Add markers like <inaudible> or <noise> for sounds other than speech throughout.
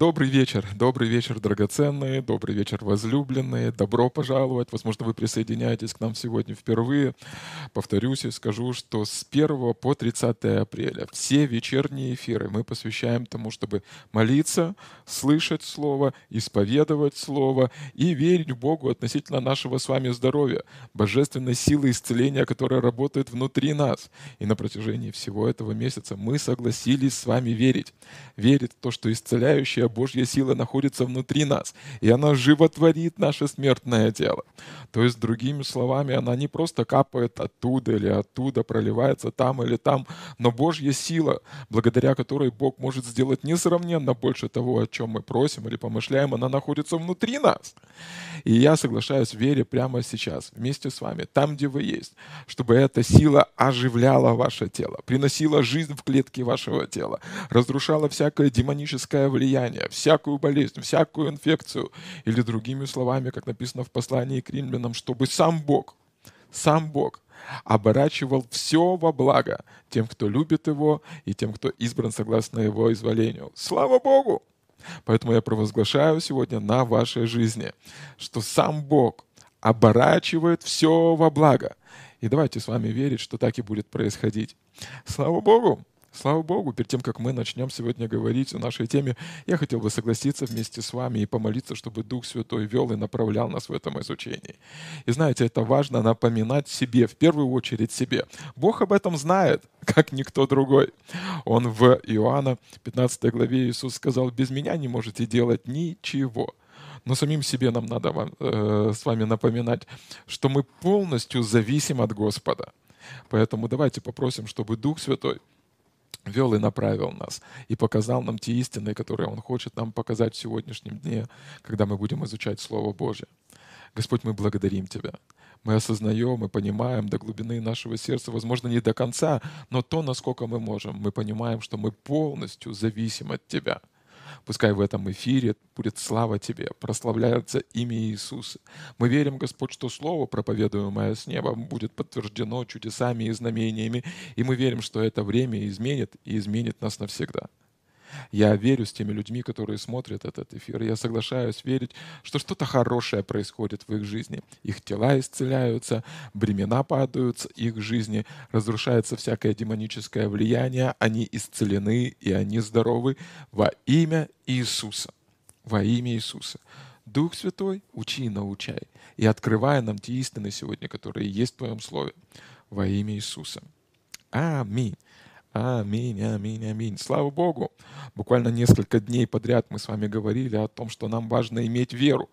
Добрый вечер, добрый вечер, драгоценные, добрый вечер, возлюбленные. Добро пожаловать. Возможно, вы присоединяетесь к нам сегодня впервые. Повторюсь и скажу, что с 1 по 30 апреля все вечерние эфиры мы посвящаем тому, чтобы молиться, слышать Слово, исповедовать Слово и верить Богу относительно нашего с вами здоровья, божественной силы исцеления, которая работает внутри нас. И на протяжении всего этого месяца мы согласились с вами верить. Верить в то, что исцеляющее Божья сила находится внутри нас, и она животворит наше смертное тело. То есть, другими словами, она не просто капает оттуда или оттуда, проливается там или там, но Божья сила, благодаря которой Бог может сделать несравненно больше того, о чем мы просим или помышляем, она находится внутри нас. И я соглашаюсь в вере прямо сейчас, вместе с вами, там, где вы есть, чтобы эта сила оживляла ваше тело, приносила жизнь в клетки вашего тела, разрушала всякое демоническое влияние, заболевание, всякую болезнь, всякую инфекцию. Или другими словами, как написано в послании к римлянам, чтобы сам Бог, сам Бог оборачивал все во благо тем, кто любит Его, и тем, кто избран согласно Его изволению. Слава Богу! Поэтому я провозглашаю сегодня на вашей жизни, что сам Бог оборачивает все во благо. И давайте с вами верить, что так и будет происходить. Слава Богу! Слава Богу, перед тем, как мы начнем сегодня говорить о нашей теме, я хотел бы согласиться вместе с вами и помолиться, чтобы Дух Святой вел и направлял нас в этом изучении. И знаете, это важно напоминать себе, в первую очередь себе. Бог об этом знает, <laughs> как никто другой. Он в Иоанна 15 главе Иисус сказал, «Без меня не можете делать ничего». Но самим себе нам надо вам, э, с вами напоминать, что мы полностью зависим от Господа. Поэтому давайте попросим, чтобы Дух Святой вел и направил нас, и показал нам те истины, которые Он хочет нам показать в сегодняшнем дне, когда мы будем изучать Слово Божье. Господь, мы благодарим Тебя. Мы осознаем, мы понимаем до глубины нашего сердца, возможно, не до конца, но то, насколько мы можем, мы понимаем, что мы полностью зависим от Тебя — Пускай в этом эфире будет слава Тебе, прославляется имя Иисуса. Мы верим, Господь, что Слово, проповедуемое с неба, будет подтверждено чудесами и знамениями, и мы верим, что это время изменит и изменит нас навсегда. Я верю с теми людьми, которые смотрят этот эфир. Я соглашаюсь верить, что что-то хорошее происходит в их жизни. Их тела исцеляются, бремена падают с их жизни, разрушается всякое демоническое влияние, они исцелены и они здоровы во имя Иисуса. Во имя Иисуса. Дух Святой, учи и научай, и открывай нам те истины сегодня, которые есть в Твоем Слове. Во имя Иисуса. Аминь. Аминь, аминь, аминь. Слава Богу. Буквально несколько дней подряд мы с вами говорили о том, что нам важно иметь веру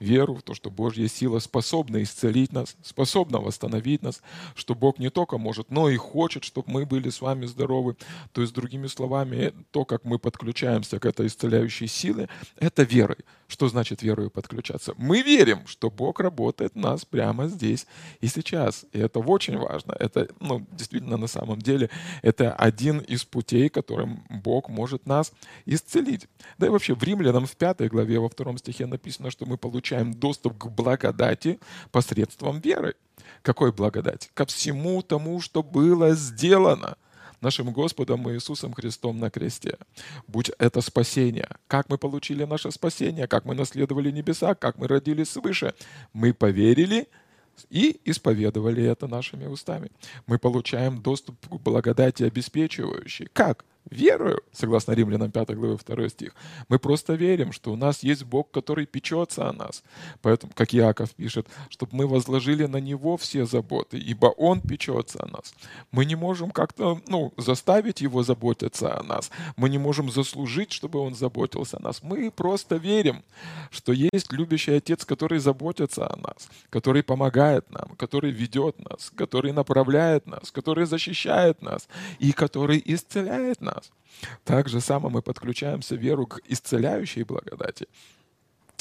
веру в то, что Божья сила способна исцелить нас, способна восстановить нас, что Бог не только может, но и хочет, чтобы мы были с вами здоровы. То есть, другими словами, то, как мы подключаемся к этой исцеляющей силе, это верой. Что значит верою подключаться? Мы верим, что Бог работает в нас прямо здесь и сейчас. И это очень важно. Это, ну, действительно, на самом деле, это один из путей, которым Бог может нас исцелить. Да и вообще в Римлянам в пятой главе, во втором стихе написано, что мы получаем получаем доступ к благодати посредством веры. Какой благодать? Ко всему тому, что было сделано нашим Господом Иисусом Христом на кресте. Будь это спасение. Как мы получили наше спасение, как мы наследовали небеса, как мы родились свыше. Мы поверили и исповедовали это нашими устами. Мы получаем доступ к благодати обеспечивающей. Как? Верою, согласно Римлянам 5 главы 2 стих, мы просто верим, что у нас есть Бог, который печется о нас. Поэтому, как Яков пишет, чтобы мы возложили на Него все заботы, ибо Он печется о нас. Мы не можем как-то ну, заставить Его заботиться о нас. Мы не можем заслужить, чтобы Он заботился о нас. Мы просто верим, что есть любящий Отец, который заботится о нас, который помогает нам, который ведет нас, который направляет нас, который защищает нас и который исцеляет нас нас. Так же само мы подключаемся веру к исцеляющей благодати,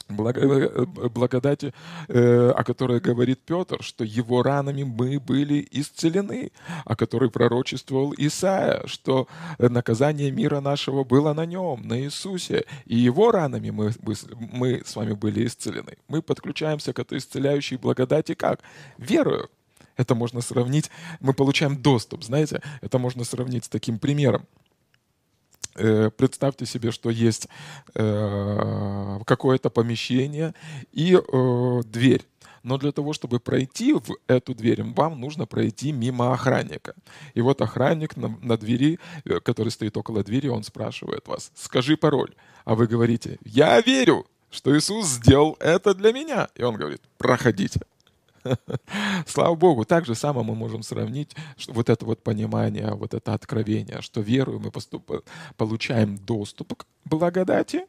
э, благодати, э, о которой говорит Петр, что его ранами мы были исцелены, о которой пророчествовал Исаия, что наказание мира нашего было на нем, на Иисусе, и его ранами мы, мы с вами были исцелены. Мы подключаемся к этой исцеляющей благодати как? Верою. Это можно сравнить, мы получаем доступ, знаете, это можно сравнить с таким примером Э, представьте себе, что есть э, какое-то помещение и э, дверь. Но для того, чтобы пройти в эту дверь, вам нужно пройти мимо охранника. И вот охранник на, на двери, который стоит около двери, он спрашивает вас, скажи пароль. А вы говорите, я верю, что Иисус сделал это для меня. И он говорит, проходите. <laughs> Слава Богу, так же самое мы можем сравнить вот это вот понимание, вот это откровение, что верую мы поступ, получаем доступ к благодати,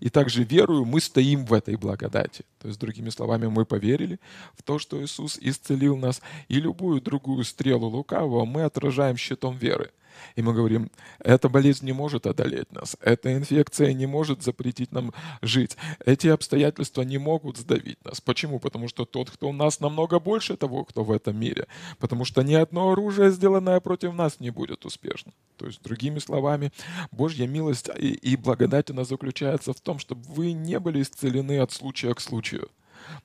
и также верую мы стоим в этой благодати. То есть, другими словами, мы поверили в то, что Иисус исцелил нас, и любую другую стрелу лукавого мы отражаем щитом веры. И мы говорим, эта болезнь не может одолеть нас, эта инфекция не может запретить нам жить, эти обстоятельства не могут сдавить нас. Почему? Потому что тот, кто у нас, намного больше того, кто в этом мире. Потому что ни одно оружие, сделанное против нас, не будет успешно. То есть, другими словами, Божья милость и благодать она заключается в том, чтобы вы не были исцелены от случая к случаю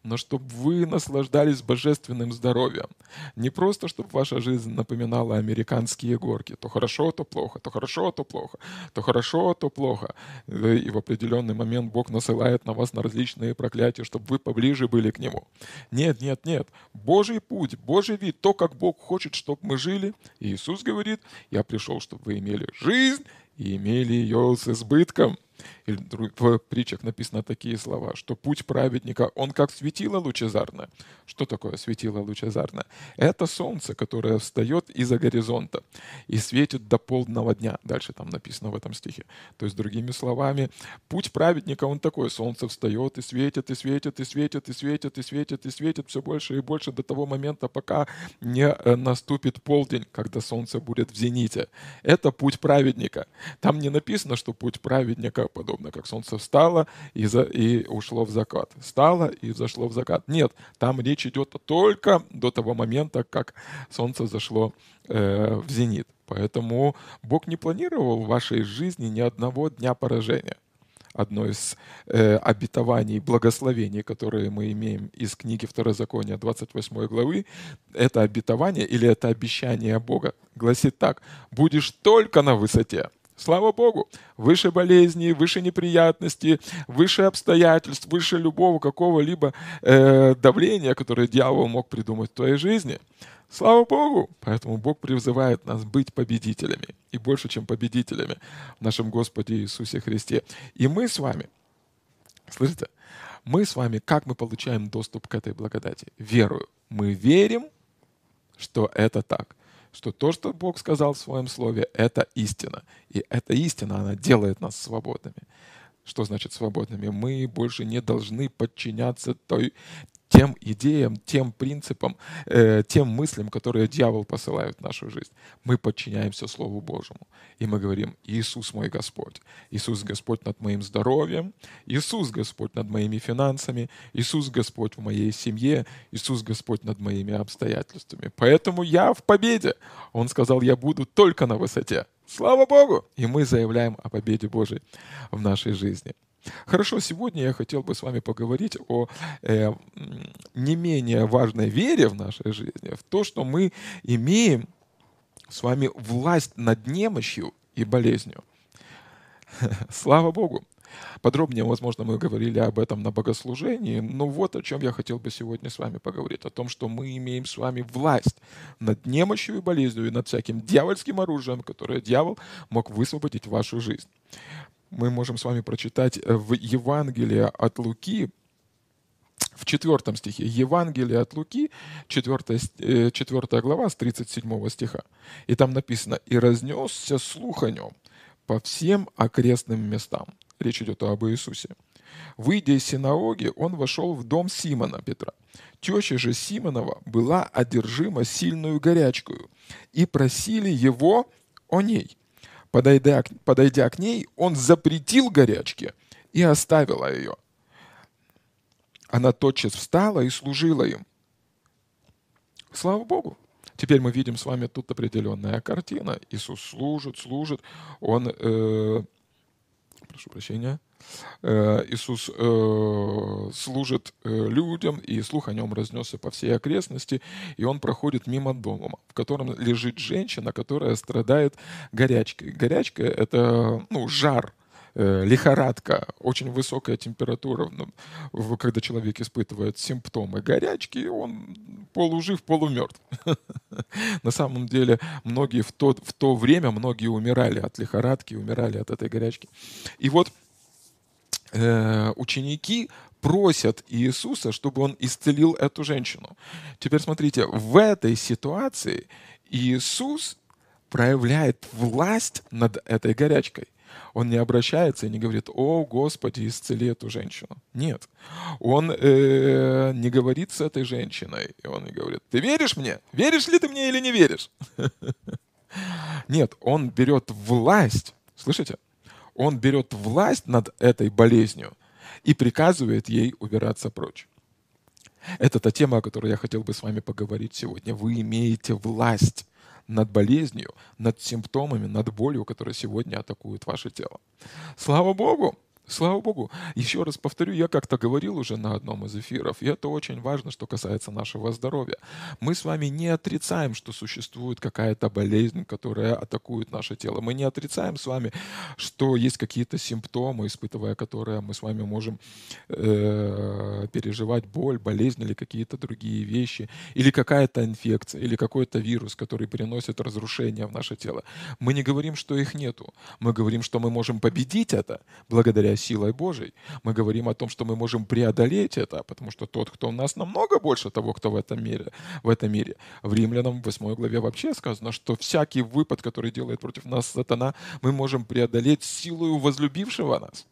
но чтобы вы наслаждались божественным здоровьем. Не просто, чтобы ваша жизнь напоминала американские горки. То хорошо, то плохо, то хорошо, то плохо, то хорошо, то плохо. И в определенный момент Бог насылает на вас на различные проклятия, чтобы вы поближе были к Нему. Нет, нет, нет. Божий путь, Божий вид, то, как Бог хочет, чтобы мы жили. И Иисус говорит, я пришел, чтобы вы имели жизнь и имели ее с избытком. И в притчах написано такие слова, что путь праведника, он как светило лучезарное. Что такое светило лучезарное? Это солнце, которое встает из-за горизонта и светит до полдного дня. Дальше там написано в этом стихе. То есть, другими словами, путь праведника, он такой, солнце встает и светит, и светит, и светит, и светит, и светит, и светит все больше и больше до того момента, пока не э, наступит полдень, когда солнце будет в зените. Это путь праведника. Там не написано, что путь праведника подобно как солнце встало и, за, и ушло в закат. Встало и зашло в закат. Нет, там речь идет только до того момента, как солнце зашло э, в зенит. Поэтому Бог не планировал в вашей жизни ни одного дня поражения одно из э, обетований, благословений, которые мы имеем из книги Второзакония 28 главы, это обетование или это обещание Бога гласит так, будешь только на высоте, Слава Богу, выше болезней, выше неприятностей, выше обстоятельств, выше любого какого-либо э, давления, которое дьявол мог придумать в твоей жизни. Слава Богу! Поэтому Бог призывает нас быть победителями. И больше, чем победителями в нашем Господе Иисусе Христе. И мы с вами, слышите, мы с вами, как мы получаем доступ к этой благодати? Верую. Мы верим, что это так что то, что Бог сказал в своем слове, это истина. И эта истина, она делает нас свободными. Что значит свободными? Мы больше не должны подчиняться той, тем идеям, тем принципам, э, тем мыслям, которые дьявол посылает в нашу жизнь. Мы подчиняемся Слову Божьему. И мы говорим, Иисус мой Господь. Иисус Господь над моим здоровьем. Иисус Господь над моими финансами. Иисус Господь в моей семье. Иисус Господь над моими обстоятельствами. Поэтому я в победе. Он сказал, я буду только на высоте. Слава Богу! И мы заявляем о победе Божьей в нашей жизни. Хорошо, сегодня я хотел бы с вами поговорить о э, не менее важной вере в нашей жизни, в то, что мы имеем с вами власть над немощью и болезнью. <laughs> Слава Богу! Подробнее, возможно, мы говорили об этом на богослужении, но вот о чем я хотел бы сегодня с вами поговорить. О том, что мы имеем с вами власть над немощью и болезнью и над всяким дьявольским оружием, которое дьявол мог высвободить в вашу жизнь мы можем с вами прочитать э, в Евангелии от Луки, в четвертом стихе. Евангелие от Луки, четвертая, э, четвертая глава с 37 стиха. И там написано «И разнесся слух о нем по всем окрестным местам». Речь идет об Иисусе. Выйдя из синагоги, он вошел в дом Симона Петра. Теща же Симонова была одержима сильную горячкою, и просили его о ней. Подойдя, подойдя к ней, он запретил горячке и оставила ее. Она тотчас встала и служила им. Слава Богу! Теперь мы видим с вами тут определенная картина. Иисус служит, служит. Он э, прошу прощения, э, Иисус э, служит э, людям, и слух о нем разнесся по всей окрестности, и он проходит мимо дома, в котором лежит женщина, которая страдает горячкой. Горячка — это ну, жар, лихорадка, очень высокая температура, ну, когда человек испытывает симптомы горячки, он полужив, полумертв. <laughs> На самом деле многие в то, в то время, многие умирали от лихорадки, умирали от этой горячки. И вот э, ученики просят Иисуса, чтобы он исцелил эту женщину. Теперь смотрите, в этой ситуации Иисус проявляет власть над этой горячкой. Он не обращается и не говорит, о, Господи, исцели эту женщину. Нет. Он э, не говорит с этой женщиной. И он не говорит, ты веришь мне? Веришь ли ты мне или не веришь? <laughs> Нет, он берет власть, слышите? Он берет власть над этой болезнью и приказывает ей убираться прочь. Это та тема, о которой я хотел бы с вами поговорить сегодня. Вы имеете власть над болезнью, над симптомами, над болью, которая сегодня атакует ваше тело. Слава Богу! Слава Богу. Еще раз повторю, я как-то говорил уже на одном из эфиров, и это очень важно, что касается нашего здоровья. Мы с вами не отрицаем, что существует какая-то болезнь, которая атакует наше тело. Мы не отрицаем с вами, что есть какие-то симптомы, испытывая которые мы с вами можем э, переживать боль, болезнь или какие-то другие вещи, или какая-то инфекция, или какой-то вирус, который приносит разрушение в наше тело. Мы не говорим, что их нету. Мы говорим, что мы можем победить это благодаря силой Божией. Мы говорим о том, что мы можем преодолеть это, потому что тот, кто у нас намного больше того, кто в этом мире. В, этом мире. в Римлянам в 8 главе вообще сказано, что всякий выпад, который делает против нас сатана, мы можем преодолеть силою возлюбившего нас.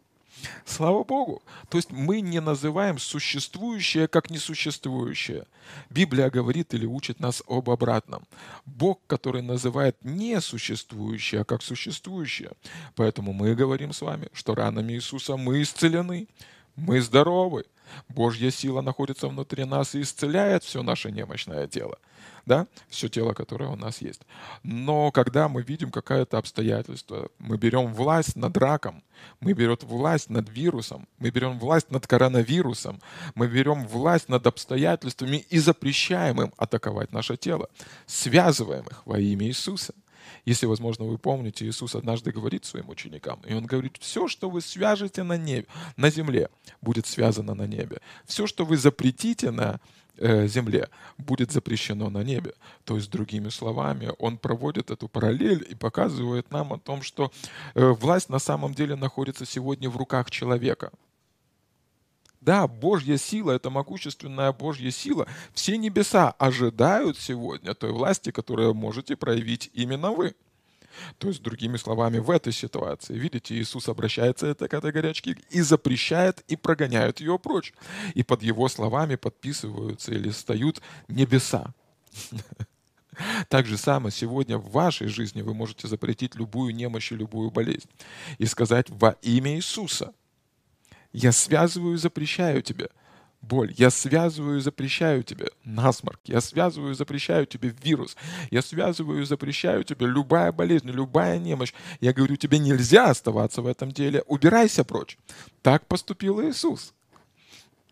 Слава Богу. То есть мы не называем существующее как несуществующее. Библия говорит или учит нас об обратном. Бог, который называет несуществующее как существующее. Поэтому мы говорим с вами, что ранами Иисуса мы исцелены, мы здоровы. Божья сила находится внутри нас и исцеляет все наше немощное тело да, все тело, которое у нас есть. Но когда мы видим какое-то обстоятельство, мы берем власть над раком, мы берем власть над вирусом, мы берем власть над коронавирусом, мы берем власть над обстоятельствами и запрещаем им атаковать наше тело, связываем их во имя Иисуса. Если, возможно, вы помните, Иисус однажды говорит своим ученикам, и Он говорит, все, что вы свяжете на, небе, на земле, будет связано на небе. Все, что вы запретите на земле будет запрещено на небе. То есть, другими словами, он проводит эту параллель и показывает нам о том, что э, власть на самом деле находится сегодня в руках человека. Да, Божья сила, это могущественная Божья сила. Все небеса ожидают сегодня той власти, которую можете проявить именно вы. То есть, другими словами, в этой ситуации, видите, Иисус обращается к этой горячке и запрещает и прогоняет ее прочь. И под его словами подписываются или встают небеса. <laughs> Так же самое сегодня в вашей жизни вы можете запретить любую немощь и любую болезнь и сказать во имя Иисуса, я связываю и запрещаю тебе – боль. Я связываю и запрещаю тебе насморк. Я связываю и запрещаю тебе вирус. Я связываю и запрещаю тебе любая болезнь, любая немощь. Я говорю, тебе нельзя оставаться в этом деле. Убирайся прочь. Так поступил Иисус.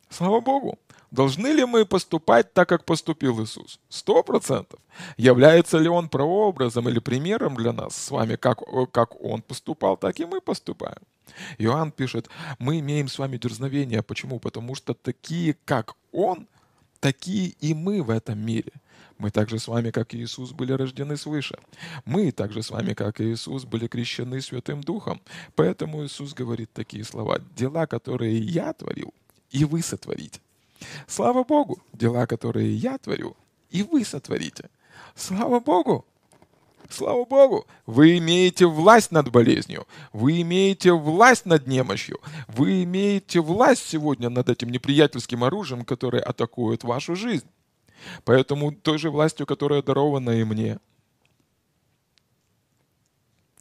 Слава Богу. Должны ли мы поступать так, как поступил Иисус? Сто процентов. Является ли Он прообразом или примером для нас с вами, как, как Он поступал, так и мы поступаем. Иоанн пишет, мы имеем с вами дерзновение. Почему? Потому что такие, как Он, такие и мы в этом мире. Мы также с вами, как Иисус, были рождены свыше. Мы также с вами, как Иисус, были крещены Святым Духом. Поэтому Иисус говорит такие слова. «Дела, которые я творил, и вы сотворите». Слава Богу, дела, которые я творю, и вы сотворите. Слава Богу, Слава Богу, вы имеете власть над болезнью, вы имеете власть над немощью, вы имеете власть сегодня над этим неприятельским оружием, которое атакует вашу жизнь. Поэтому той же властью, которая дарована и мне,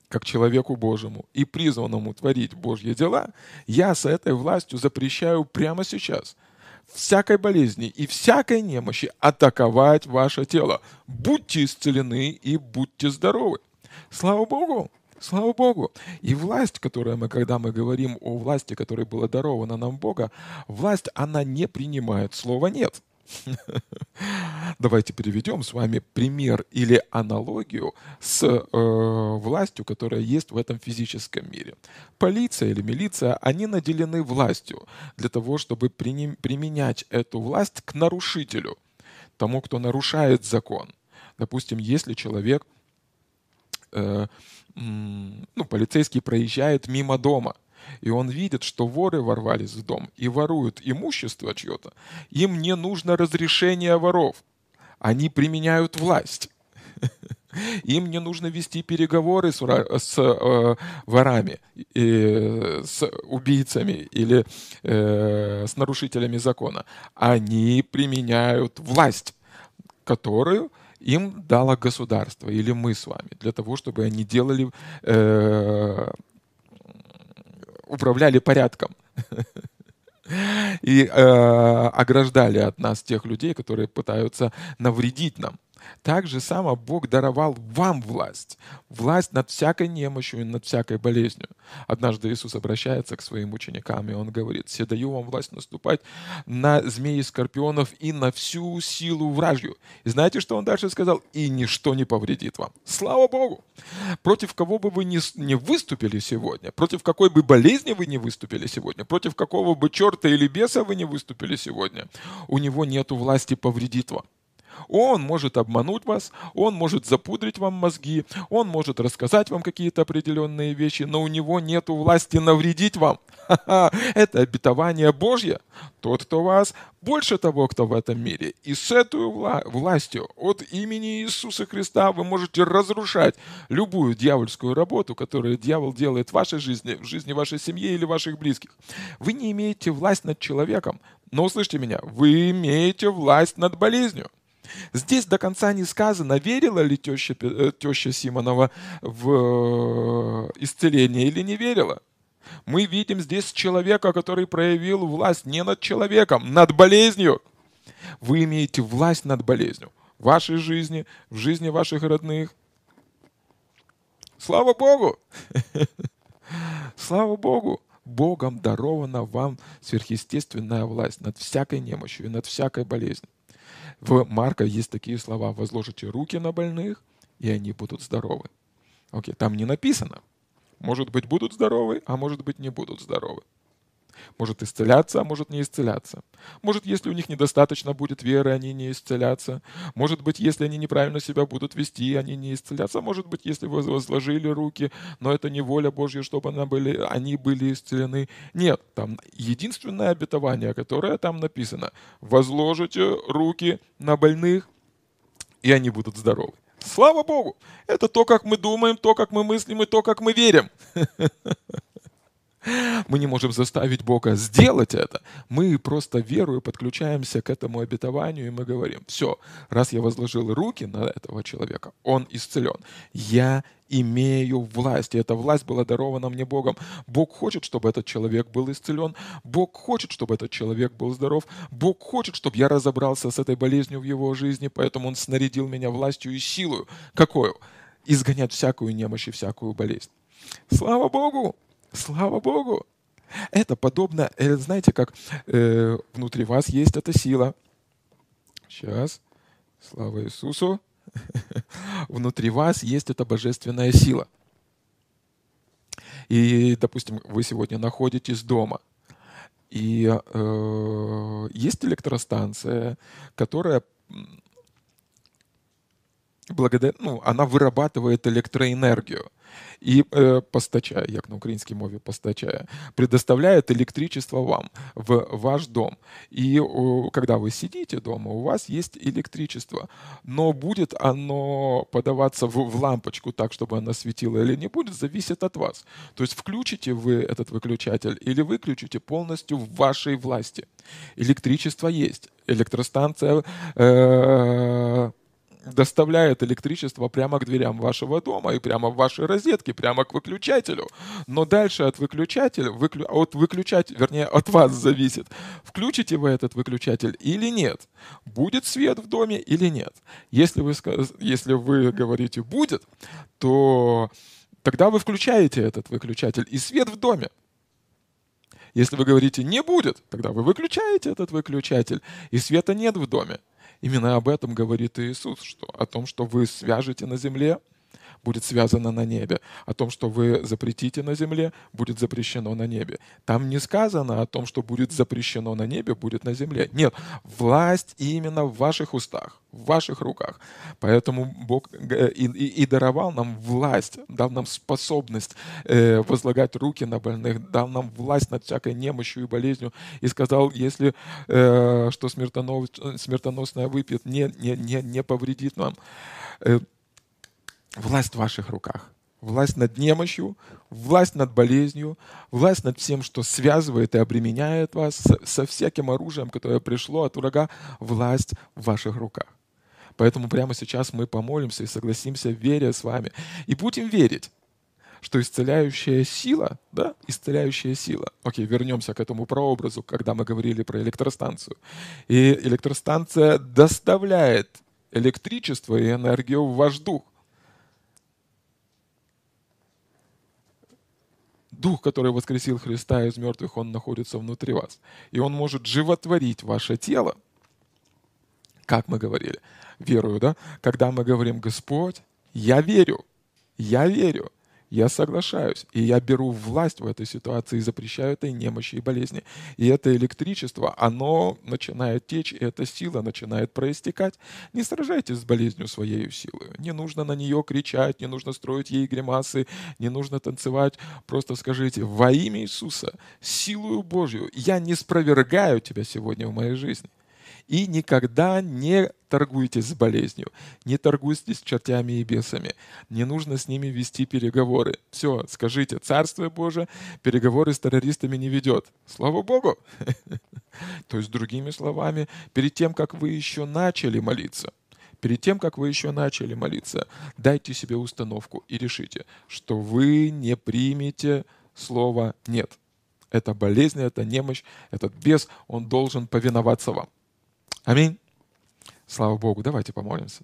как человеку Божьему и призванному творить Божьи дела, я с этой властью запрещаю прямо сейчас – всякой болезни и всякой немощи атаковать ваше тело. Будьте исцелены и будьте здоровы. Слава Богу! Слава Богу. И власть, которая мы, когда мы говорим о власти, которая была дарована нам Бога, власть, она не принимает слова «нет». <laughs> Давайте приведем с вами пример или аналогию с э, властью, которая есть в этом физическом мире. Полиция или милиция, они наделены властью для того, чтобы применять эту власть к нарушителю, тому, кто нарушает закон. Допустим, если человек, э, ну, полицейский проезжает мимо дома, и он видит, что воры ворвались в дом и воруют имущество чье-то, им не нужно разрешение воров. Они применяют власть. <laughs> Им не нужно вести переговоры с, с э, ворами, э, с убийцами или э, с нарушителями закона. Они применяют власть, которую им дало государство или мы с вами, для того, чтобы они делали э, управляли порядком <laughs> и э, ограждали от нас тех людей, которые пытаются навредить нам. Так же само Бог даровал вам власть. Власть над всякой немощью и над всякой болезнью. Однажды Иисус обращается к своим ученикам, и Он говорит, «Все даю вам власть наступать на змеи скорпионов и на всю силу вражью». И знаете, что Он дальше сказал? «И ничто не повредит вам». Слава Богу! Против кого бы вы не выступили сегодня, против какой бы болезни вы не выступили сегодня, против какого бы черта или беса вы не выступили сегодня, у него нет власти повредить вам. Он может обмануть вас, он может запудрить вам мозги, он может рассказать вам какие-то определенные вещи, но у него нет власти навредить вам. Это обетование Божье. Тот, кто вас, больше того, кто в этом мире. И с этой вла- властью от имени Иисуса Христа вы можете разрушать любую дьявольскую работу, которую дьявол делает в вашей жизни, в жизни вашей семьи или ваших близких. Вы не имеете власть над человеком, но услышьте меня, вы имеете власть над болезнью. Здесь до конца не сказано, верила ли теща, э, теща Симонова в э, исцеление или не верила. Мы видим здесь человека, который проявил власть не над человеком, над болезнью. Вы имеете власть над болезнью в вашей жизни, в жизни ваших родных. Слава Богу! <laughs> Слава Богу! Богом дарована вам сверхъестественная власть над всякой немощью и над всякой болезнью. В Марка есть такие слова «возложите руки на больных, и они будут здоровы». Окей, там не написано. Может быть, будут здоровы, а может быть, не будут здоровы. Может исцеляться, а может не исцеляться. Может, если у них недостаточно будет веры, они не исцелятся. Может быть, если они неправильно себя будут вести, они не исцелятся. Может быть, если вы возложили руки, но это не воля Божья, чтобы она были, они были исцелены. Нет, там единственное обетование, которое там написано. Возложите руки на больных, и они будут здоровы. Слава Богу! Это то, как мы думаем, то, как мы мыслим и то, как мы верим. <laughs> Мы не можем заставить Бога сделать это. Мы просто верою подключаемся к этому обетованию, и мы говорим, все, раз я возложил руки на этого человека, он исцелен. Я имею власть, и эта власть была дарована мне Богом. Бог хочет, чтобы этот человек был исцелен. Бог хочет, чтобы этот человек был здоров. Бог хочет, чтобы я разобрался с этой болезнью в его жизни, поэтому Он снарядил меня властью и силою. Какую? Изгонять всякую немощь и всякую болезнь. Слава Богу! Слава Богу! Это подобно, э, знаете, как э, внутри вас есть эта сила. Сейчас. Слава Иисусу. <laughs> Внутри вас есть эта божественная сила. И, допустим, вы сегодня находитесь дома, и э, есть электростанция, которая благодаря, ну, она вырабатывает электроэнергию і е, постачає, як на українській мові постачає, предоставляет электричество вам в ваш дом. И о, когда вы сидите дома, у вас есть электричество, но будет оно подаваться в, в лампочку так, чтобы она светила или не будет, зависит от вас. То есть включите вы этот выключатель или выключите полностью в вашей власти. Электричество есть, электростанция э, доставляет электричество прямо к дверям вашего дома и прямо в ваши розетки, прямо к выключателю. Но дальше от выключателя, выклю, от выключателя, вернее, от вас зависит, включите вы этот выключатель или нет. Будет свет в доме или нет. Если вы, если вы говорите «будет», то тогда вы включаете этот выключатель, и свет в доме. Если вы говорите «не будет», тогда вы выключаете этот выключатель, и света нет в доме. Именно об этом говорит Иисус, что, о том, что вы свяжете на земле – будет связано на небе. О том, что вы запретите на земле, будет запрещено на небе. Там не сказано о том, что будет запрещено на небе, будет на земле. Нет, власть именно в ваших устах, в ваших руках. Поэтому Бог э, и, и, и даровал нам власть, дал нам способность э, возлагать руки на больных, дал нам власть над всякой немощью и болезнью. И сказал, если э, что смертонос, смертоносное выпьет, не, не, не, не повредит нам. Власть в ваших руках. Власть над немощью, власть над болезнью, власть над всем, что связывает и обременяет вас, со всяким оружием, которое пришло от врага, власть в ваших руках. Поэтому прямо сейчас мы помолимся и согласимся, веря с вами. И будем верить, что исцеляющая сила, да, исцеляющая сила. Окей, вернемся к этому прообразу, когда мы говорили про электростанцию. И электростанция доставляет электричество и энергию в ваш дух. Дух, который воскресил Христа из мертвых, Он находится внутри вас. И Он может животворить ваше тело, как мы говорили, верую, да? Когда мы говорим, Господь, я верю, я верю, я соглашаюсь, и я беру власть в этой ситуации и запрещаю этой немощи и болезни. И это электричество, оно начинает течь, и эта сила начинает проистекать. Не сражайтесь с болезнью своей силой. Не нужно на нее кричать, не нужно строить ей гримасы, не нужно танцевать. Просто скажите, во имя Иисуса, силою Божью, я не спровергаю тебя сегодня в моей жизни. И никогда не торгуйтесь с болезнью, не торгуйтесь с чертями и бесами. Не нужно с ними вести переговоры. Все, скажите, Царствие Божие переговоры с террористами не ведет. Слава Богу! <laughs> То есть, другими словами, перед тем, как вы еще начали молиться, перед тем, как вы еще начали молиться, дайте себе установку и решите, что вы не примете слово «нет». Это болезнь, это немощь, этот бес, он должен повиноваться вам. Аминь. Слава Богу. Давайте помолимся.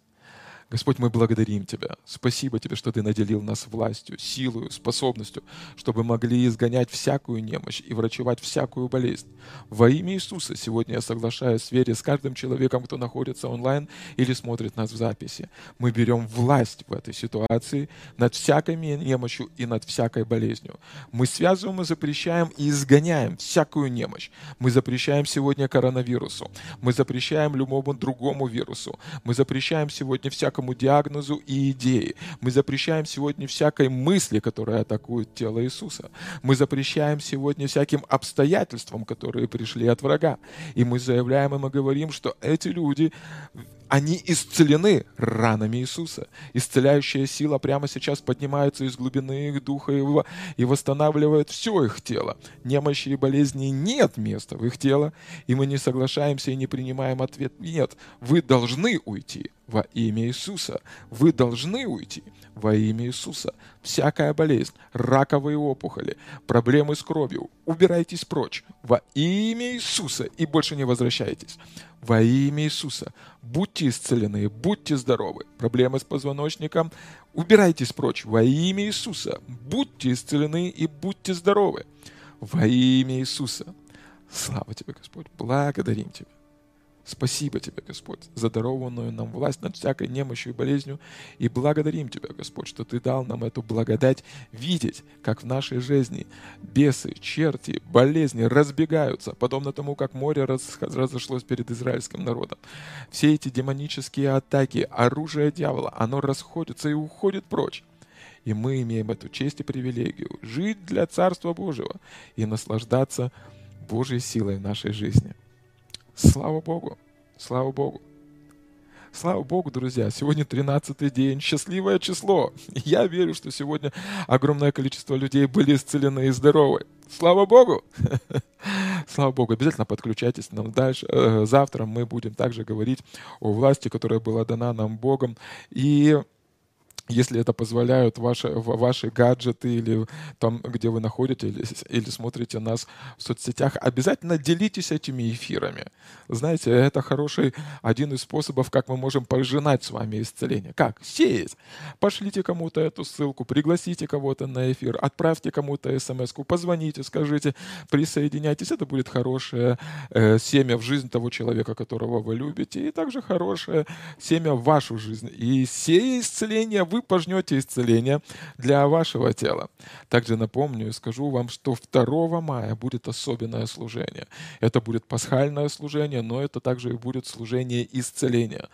Господь, мы благодарим Тебя. Спасибо Тебе, что Ты наделил нас властью, силой, способностью, чтобы могли изгонять всякую немощь и врачевать всякую болезнь. Во имя Иисуса сегодня я соглашаюсь в вере с каждым человеком, кто находится онлайн или смотрит нас в записи. Мы берем власть в этой ситуации над всякой немощью и над всякой болезнью. Мы связываем и запрещаем и изгоняем всякую немощь. Мы запрещаем сегодня коронавирусу. Мы запрещаем любому другому вирусу. Мы запрещаем сегодня всякую всякому диагнозу и идее. Мы запрещаем сегодня всякой мысли, которая атакует тело Иисуса. Мы запрещаем сегодня всяким обстоятельствам, которые пришли от врага. И мы заявляем и мы говорим, что эти люди они исцелены ранами Иисуса. Исцеляющая сила прямо сейчас поднимается из глубины их духа и восстанавливает все их тело. Немощи и болезни нет места в их тело, и мы не соглашаемся и не принимаем ответ «нет». Вы должны уйти во имя Иисуса. Вы должны уйти во имя Иисуса. Всякая болезнь, раковые опухоли, проблемы с кровью, убирайтесь прочь во имя Иисуса и больше не возвращайтесь. Во имя Иисуса будьте исцелены, будьте здоровы. Проблемы с позвоночником, убирайтесь прочь во имя Иисуса. Будьте исцелены и будьте здоровы. Во имя Иисуса. Слава тебе, Господь. Благодарим тебя. Спасибо Тебе, Господь, за дарованную нам власть над всякой немощью и болезнью. И благодарим Тебя, Господь, что Ты дал нам эту благодать видеть, как в нашей жизни бесы, черти, болезни разбегаются, подобно тому, как море разошлось перед израильским народом. Все эти демонические атаки, оружие дьявола, оно расходится и уходит прочь. И мы имеем эту честь и привилегию жить для Царства Божьего и наслаждаться Божьей силой в нашей жизни. Слава Богу! Слава Богу! Слава Богу, друзья, сегодня 13 день, счастливое число. Я верю, что сегодня огромное количество людей были исцелены и здоровы. Слава Богу! <laughs> Слава Богу, обязательно подключайтесь нам дальше. Э, завтра мы будем также говорить о власти, которая была дана нам Богом. И если это позволяют ваши, ваши гаджеты или там, где вы находитесь, или, или смотрите нас в соцсетях, обязательно делитесь этими эфирами. Знаете, это хороший один из способов, как мы можем пожинать с вами исцеление. Как? Сеять. Пошлите кому-то эту ссылку, пригласите кого-то на эфир, отправьте кому-то смс позвоните, скажите, присоединяйтесь. Это будет хорошее э, семя в жизнь того человека, которого вы любите, и также хорошее семя в вашу жизнь. И сея исцеление вы пожнете исцеление для вашего тела. Также напомню и скажу вам, что 2 мая будет особенное служение. Это будет пасхальное служение, но это также и будет служение исцеления.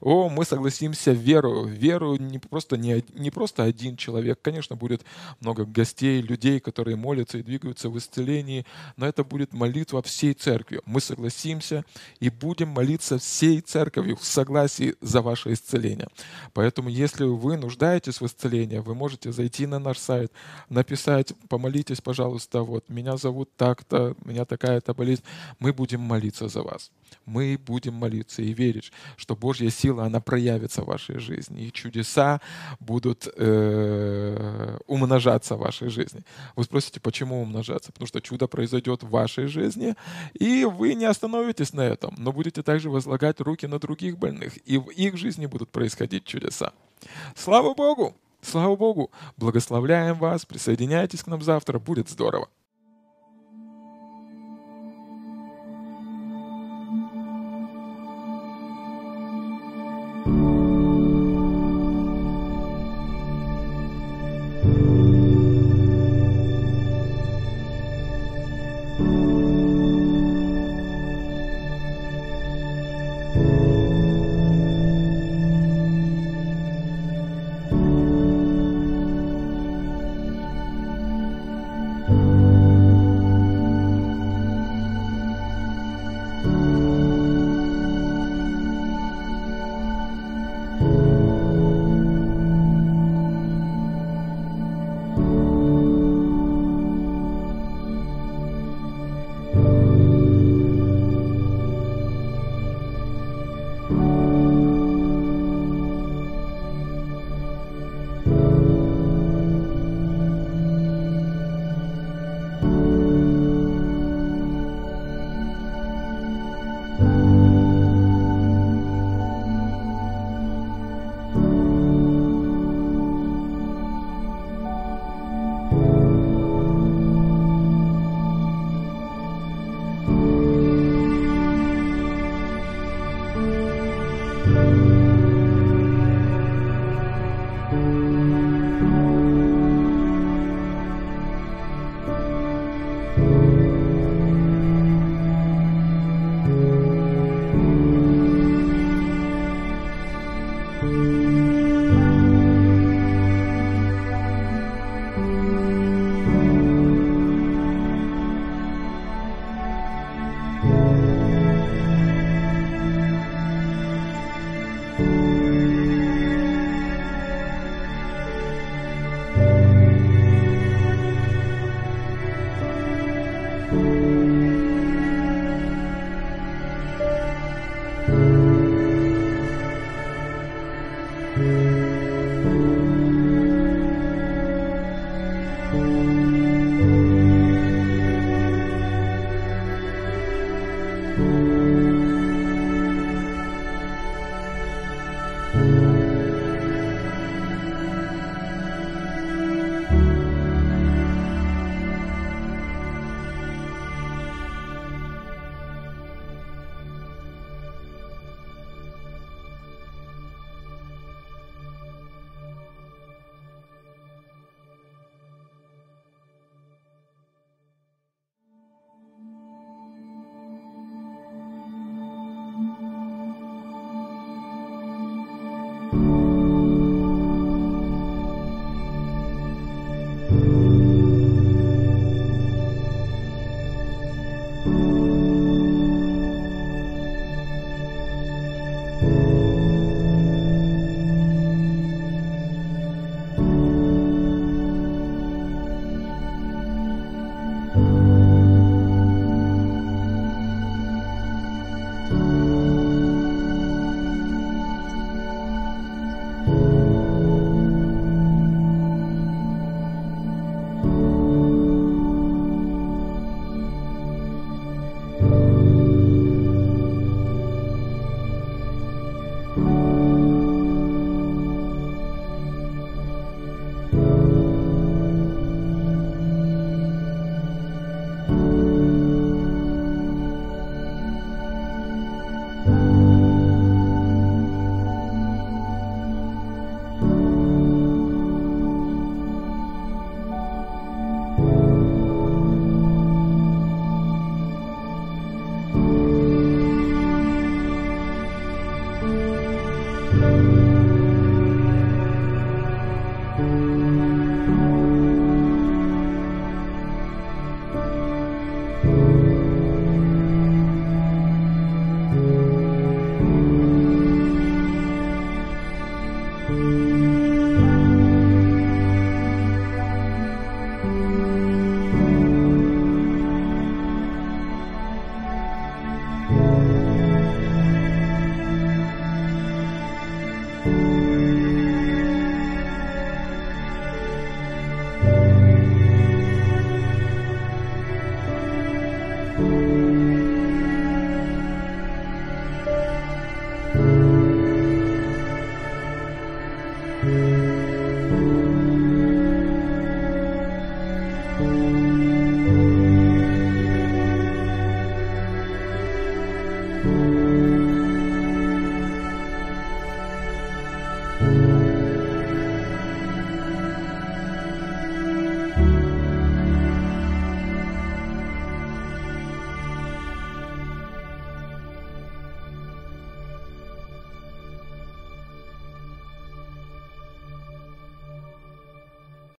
О, мы согласимся веру. Веру не просто, не, не просто один человек. Конечно, будет много гостей, людей, которые молятся и двигаются в исцелении, но это будет молитва всей церкви. Мы согласимся и будем молиться всей церковью в согласии за ваше исцеление. Поэтому, если вы нуждаетесь в исцелении, вы можете зайти на наш сайт, написать, помолитесь, пожалуйста, вот, меня зовут так-то, меня такая-то болезнь. Мы будем молиться за вас. Мы будем молиться и верить, что Божья сила, она проявится в вашей жизни, и чудеса будут э, умножаться в вашей жизни. Вы спросите, почему умножаться? Потому что чудо произойдет в вашей жизни, и вы не остановитесь на этом, но будете также возлагать руки на других больных, и в их жизни будут происходить чудеса. Слава Богу! Слава Богу! Благословляем вас, присоединяйтесь к нам завтра, будет здорово.